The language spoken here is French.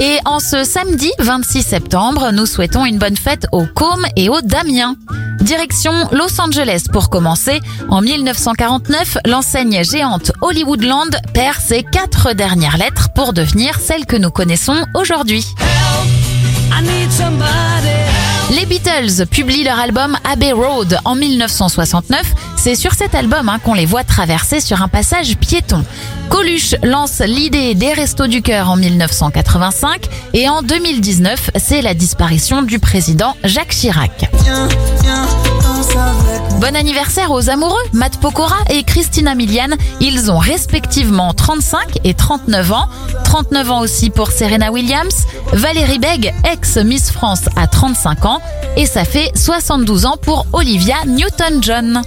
Et en ce samedi 26 septembre, nous souhaitons une bonne fête aux Côme et aux Damien. Direction Los Angeles pour commencer. En 1949, l'enseigne géante Hollywoodland perd ses quatre dernières lettres pour devenir celle que nous connaissons aujourd'hui. Beatles publient leur album Abbey Road en 1969. C'est sur cet album hein, qu'on les voit traverser sur un passage piéton. Coluche lance l'idée des Restos du Cœur en 1985 et en 2019, c'est la disparition du président Jacques Chirac. Bon anniversaire aux amoureux, Matt Pokora et Christina Milian. Ils ont respectivement 35 et 39 ans. 39 ans aussi pour Serena Williams. Valérie Begg, ex-Miss France, a 35 ans. Et ça fait 72 ans pour Olivia Newton-John.